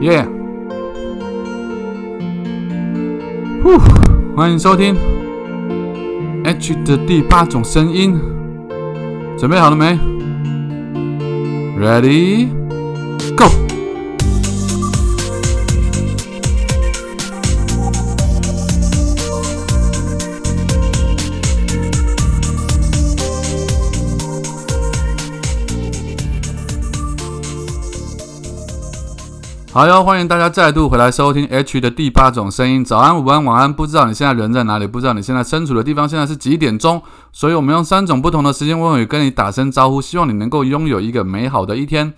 耶！呼，欢迎收听 H 的第八种声音，准备好了没？Ready? Go! 好哟，欢迎大家再度回来收听 H 的第八种声音。早安、午安、晚安，不知道你现在人在哪里，不知道你现在身处的地方现在是几点钟，所以我们用三种不同的时间问语跟你打声招呼，希望你能够拥有一个美好的一天。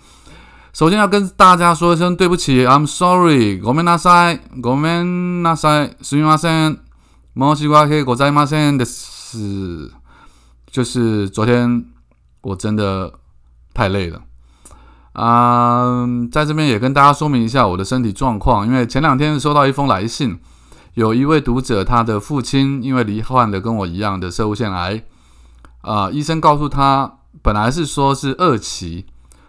首先要跟大家说一声对不起，I'm sorry，ごめんなさい，ごめんなさい，すみません，申し訳ございませんです。就是昨天我真的太累了。 啊，在这边也跟大家说明一下我的身体状况，因为前两天收到一封来信，有一位读者，他的父亲因为罹患了跟我一样的射物腺癌，啊，医生告诉他，本来是说是二期，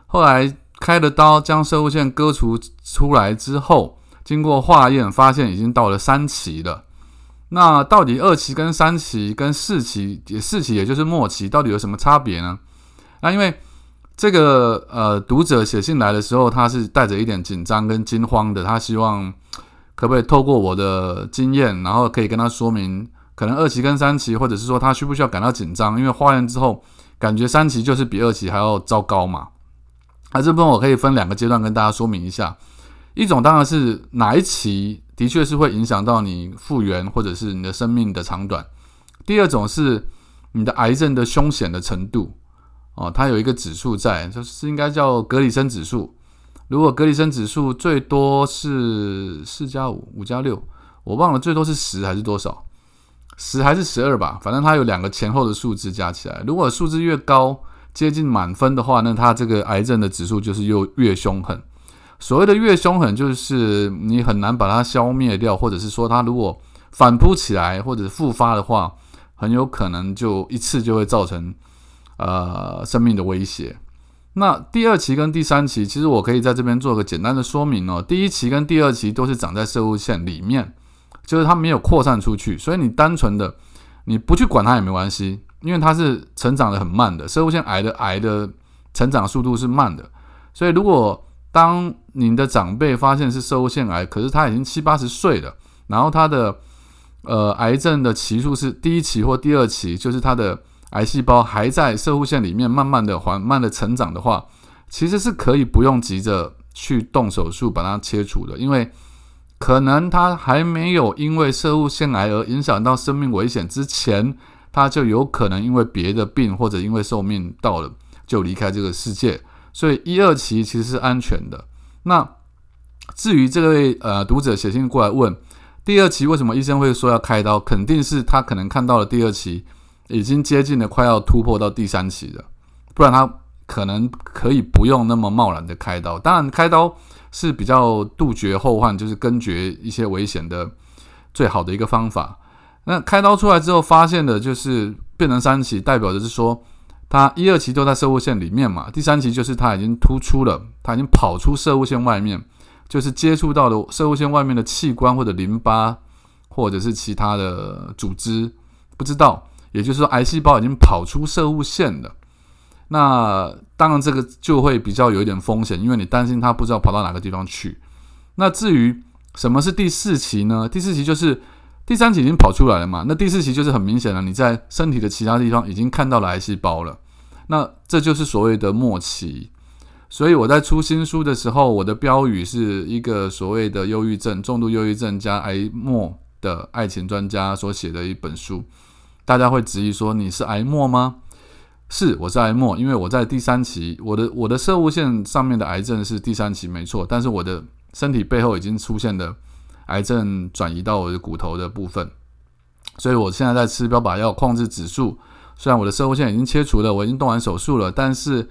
后来开了刀将射物腺割除出来之后，经过化验发现已经到了三期了。那到底二期跟三期跟四期，也四期也就是末期，到底有什么差别呢？那因为。这个呃，读者写信来的时候，他是带着一点紧张跟惊慌的。他希望可不可以透过我的经验，然后可以跟他说明，可能二期跟三期，或者是说他需不需要感到紧张？因为化验之后感觉三期就是比二期还要糟糕嘛。那这部分我可以分两个阶段跟大家说明一下。一种当然是哪一期的确是会影响到你复原或者是你的生命的长短。第二种是你的癌症的凶险的程度。哦，它有一个指数在，就是应该叫格里森指数。如果格里森指数最多是四加五，五加六，我忘了最多是十还是多少，十还是十二吧。反正它有两个前后的数字加起来，如果数字越高，接近满分的话，那它这个癌症的指数就是又越凶狠。所谓的越凶狠，就是你很难把它消灭掉，或者是说它如果反扑起来或者复发的话，很有可能就一次就会造成。呃，生命的威胁。那第二期跟第三期，其实我可以在这边做个简单的说明哦。第一期跟第二期都是长在射物线里面，就是它没有扩散出去，所以你单纯的你不去管它也没关系，因为它是成长的很慢的。射物线癌的癌的成长速度是慢的，所以如果当您的长辈发现是射物腺癌，可是他已经七八十岁了，然后他的呃癌症的期数是第一期或第二期，就是他的。癌细胞还在射护腺里面慢慢的缓慢的成长的话，其实是可以不用急着去动手术把它切除的，因为可能它还没有因为射护腺癌而影响到生命危险之前，它就有可能因为别的病或者因为寿命到了就离开这个世界，所以一二期其实是安全的。那至于这位呃读者写信过来问第二期为什么医生会说要开刀，肯定是他可能看到了第二期。已经接近了，快要突破到第三期了，不然他可能可以不用那么贸然的开刀。当然，开刀是比较杜绝后患，就是根绝一些危险的最好的一个方法。那开刀出来之后，发现的就是变成三期，代表的是说，他一二期都在射物线里面嘛，第三期就是他已经突出了，他已经跑出射物线外面，就是接触到了射物线外面的器官或者淋巴或者是其他的组织，不知道。也就是说，癌细胞已经跑出射物线了。那当然，这个就会比较有一点风险，因为你担心它不知道跑到哪个地方去。那至于什么是第四期呢？第四期就是第三期已经跑出来了嘛？那第四期就是很明显了，你在身体的其他地方已经看到了癌细胞了。那这就是所谓的末期。所以我在出新书的时候，我的标语是一个所谓的忧郁症、重度忧郁症加癌末的爱情专家所写的一本书。大家会质疑说你是癌末吗？是，我是癌末，因为我在第三期，我的我的射物线上面的癌症是第三期，没错。但是我的身体背后已经出现的癌症转移到我的骨头的部分，所以我现在在吃标靶药控制指数。虽然我的射物线已经切除了，我已经动完手术了，但是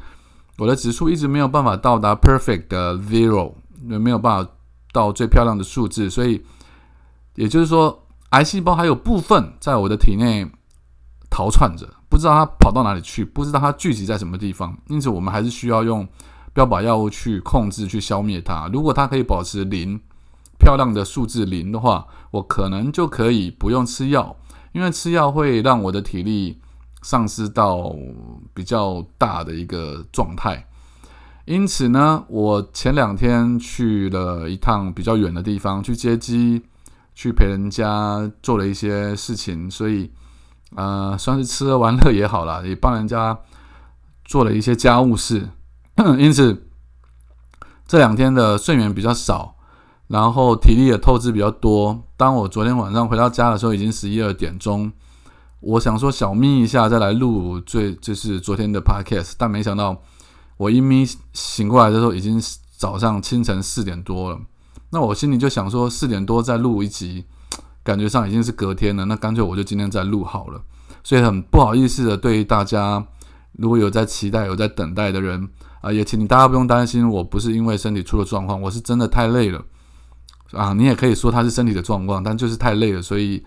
我的指数一直没有办法到达 perfect 的 zero，没有办法到最漂亮的数字。所以也就是说，癌细胞还有部分在我的体内。逃窜着，不知道它跑到哪里去，不知道它聚集在什么地方，因此我们还是需要用标靶药物去控制、去消灭它。如果它可以保持零，漂亮的数字零的话，我可能就可以不用吃药，因为吃药会让我的体力丧失到比较大的一个状态。因此呢，我前两天去了一趟比较远的地方去接机，去陪人家做了一些事情，所以呃，算是吃喝玩乐也好了，也帮人家做了一些家务事。因此这两天的睡眠比较少，然后体力也透支比较多。当我昨天晚上回到家的时候，已经十一二点钟，我想说小眯一下再来录最就是昨天的 podcast，但没想到。我一眯醒过来的时候，已经早上清晨四点多了。那我心里就想说，四点多再录一集，感觉上已经是隔天了。那干脆我就今天再录好了。所以很不好意思的，对于大家如果有在期待、有在等待的人啊，也请你大家不用担心，我不是因为身体出了状况，我是真的太累了啊。你也可以说他是身体的状况，但就是太累了，所以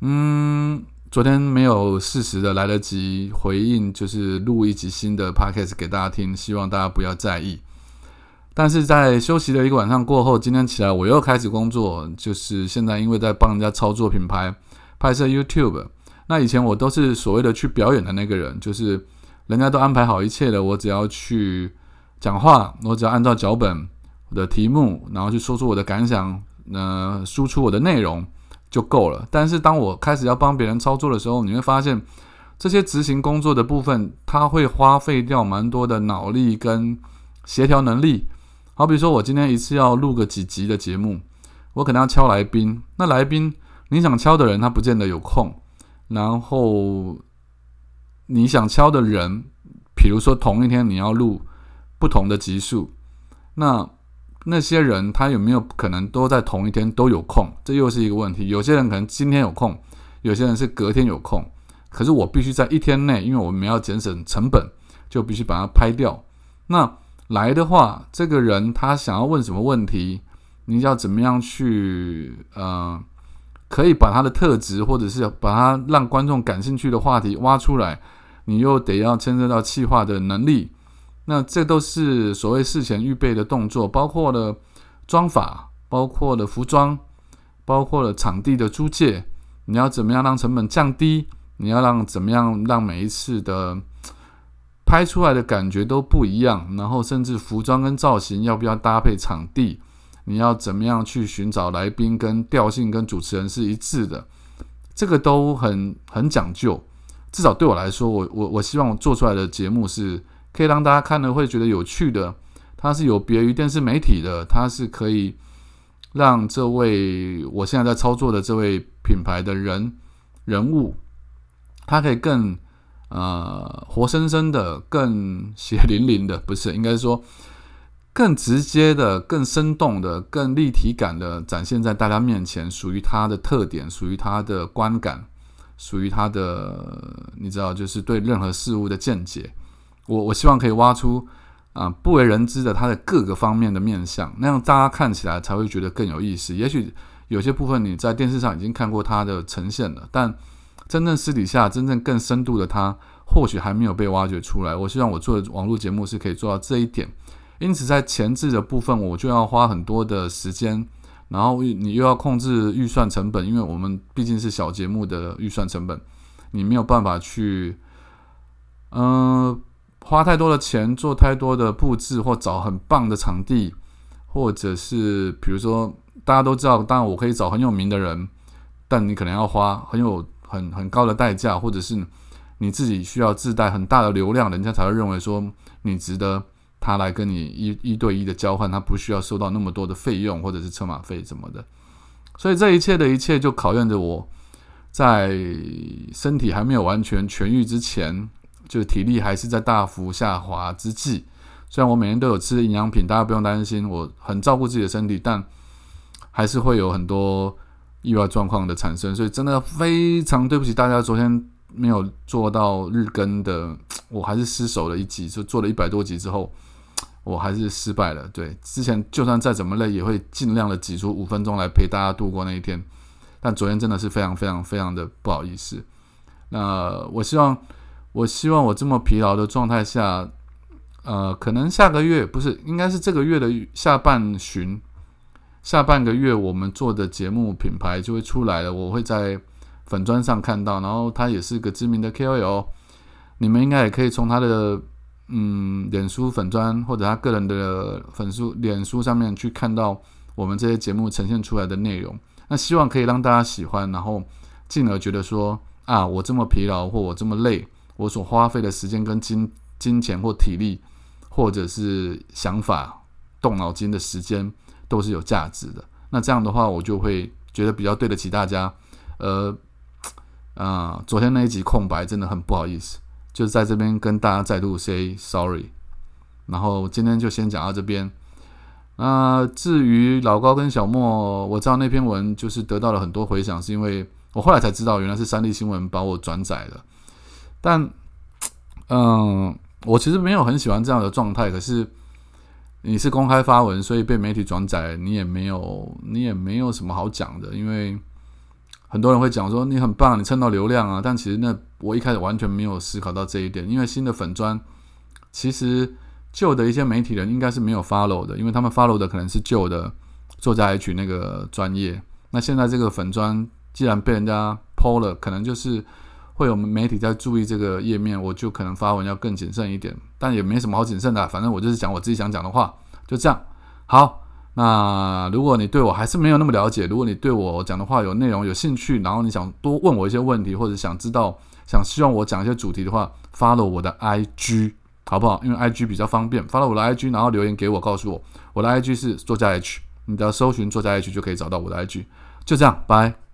嗯。昨天没有适时的来得及回应，就是录一集新的 podcast 给大家听，希望大家不要在意。但是在休息了一个晚上过后，今天起来我又开始工作，就是现在因为在帮人家操作品牌，拍摄 YouTube。那以前我都是所谓的去表演的那个人，就是人家都安排好一切的，我只要去讲话，我只要按照脚本我的题目，然后去说出我的感想，呃，输出我的内容。就够了。但是当我开始要帮别人操作的时候，你会发现这些执行工作的部分，它会花费掉蛮多的脑力跟协调能力。好比说，我今天一次要录个几集的节目，我可能要敲来宾。那来宾你想敲的人，他不见得有空。然后你想敲的人，比如说同一天你要录不同的集数，那。那些人他有没有可能都在同一天都有空？这又是一个问题。有些人可能今天有空，有些人是隔天有空。可是我必须在一天内，因为我们要节省成本，就必须把它拍掉。那来的话，这个人他想要问什么问题？你要怎么样去呃，可以把他的特质，或者是把他让观众感兴趣的话题挖出来？你又得要牵涉到气化的能力。那这都是所谓事前预备的动作，包括了装法，包括了服装，包括了场地的租借。你要怎么样让成本降低？你要让怎么样让每一次的拍出来的感觉都不一样？然后甚至服装跟造型要不要搭配场地？你要怎么样去寻找来宾跟调性跟主持人是一致的？这个都很很讲究。至少对我来说，我我我希望我做出来的节目是。可以让大家看了会觉得有趣的，它是有别于电视媒体的，它是可以让这位我现在在操作的这位品牌的人人物，他可以更呃活生生的、更血淋淋的，不是 应该说更直接的、更生动的、更立体感的展现在大家面前，属于他的特点，属于他的观感，属于他的你知道，就是对任何事物的见解。我我希望可以挖出啊不为人知的它的各个方面的面相，那样大家看起来才会觉得更有意思。也许有些部分你在电视上已经看过它的呈现了，但真正私底下真正更深度的它，或许还没有被挖掘出来。我希望我做的网络节目是可以做到这一点。因此在前置的部分，我就要花很多的时间，然后你又要控制预算成本，因为我们毕竟是小节目的预算成本，你没有办法去，嗯。花太多的钱做太多的布置，或找很棒的场地，或者是比如说大家都知道，当然我可以找很有名的人，但你可能要花很有很很高的代价，或者是你自己需要自带很大的流量，人家才会认为说你值得他来跟你一一对一的交换，他不需要收到那么多的费用或者是车马费什么的。所以这一切的一切就考验着我在身体还没有完全痊愈之前。就体力还是在大幅下滑之际，虽然我每天都有吃营养品，大家不用担心，我很照顾自己的身体，但还是会有很多意外状况的产生，所以真的非常对不起大家，昨天没有做到日更的，我还是失手了一集，就做了一百多集之后，我还是失败了。对，之前就算再怎么累，也会尽量的挤出五分钟来陪大家度过那一天，但昨天真的是非常非常非常的不好意思。那我希望。我希望我这么疲劳的状态下，呃，可能下个月不是，应该是这个月的下半旬，下半个月我们做的节目品牌就会出来了，我会在粉砖上看到，然后他也是个知名的 KOL，你们应该也可以从他的嗯脸书粉砖或者他个人的粉书脸书上面去看到我们这些节目呈现出来的内容，那希望可以让大家喜欢，然后进而觉得说啊，我这么疲劳或我这么累，我所花费的时间跟金金钱或体力。或者是想法、动脑筋的时间都是有价值的。那这样的话，我就会觉得比较对得起大家。呃，啊，昨天那一集空白真的很不好意思，就是在这边跟大家再度 say sorry。然后今天就先讲到这边。那至于老高跟小莫，我知道那篇文就是得到了很多回响，是因为我后来才知道，原来是三立新闻把我转载了。但，嗯。我其实没有很喜欢这样的状态，可是你是公开发文，所以被媒体转载，你也没有，你也没有什么好讲的，因为很多人会讲说你很棒，你蹭到流量啊。但其实那我一开始完全没有思考到这一点，因为新的粉砖其实旧的一些媒体人应该是没有 follow 的，因为他们 follow 的可能是旧的作家 H 那个专业。那现在这个粉砖既然被人家抛了，可能就是。会有媒体在注意这个页面，我就可能发文要更谨慎一点，但也没什么好谨慎的，反正我就是讲我自己想讲的话，就这样。好，那如果你对我还是没有那么了解，如果你对我讲的话有内容有兴趣，然后你想多问我一些问题，或者想知道想希望我讲一些主题的话，follow 我的 IG 好不好？因为 IG 比较方便，follow 我的 IG，然后留言给我，告诉我我的 IG 是作家 H，你只要搜寻作家 H 就可以找到我的 IG，就这样，拜。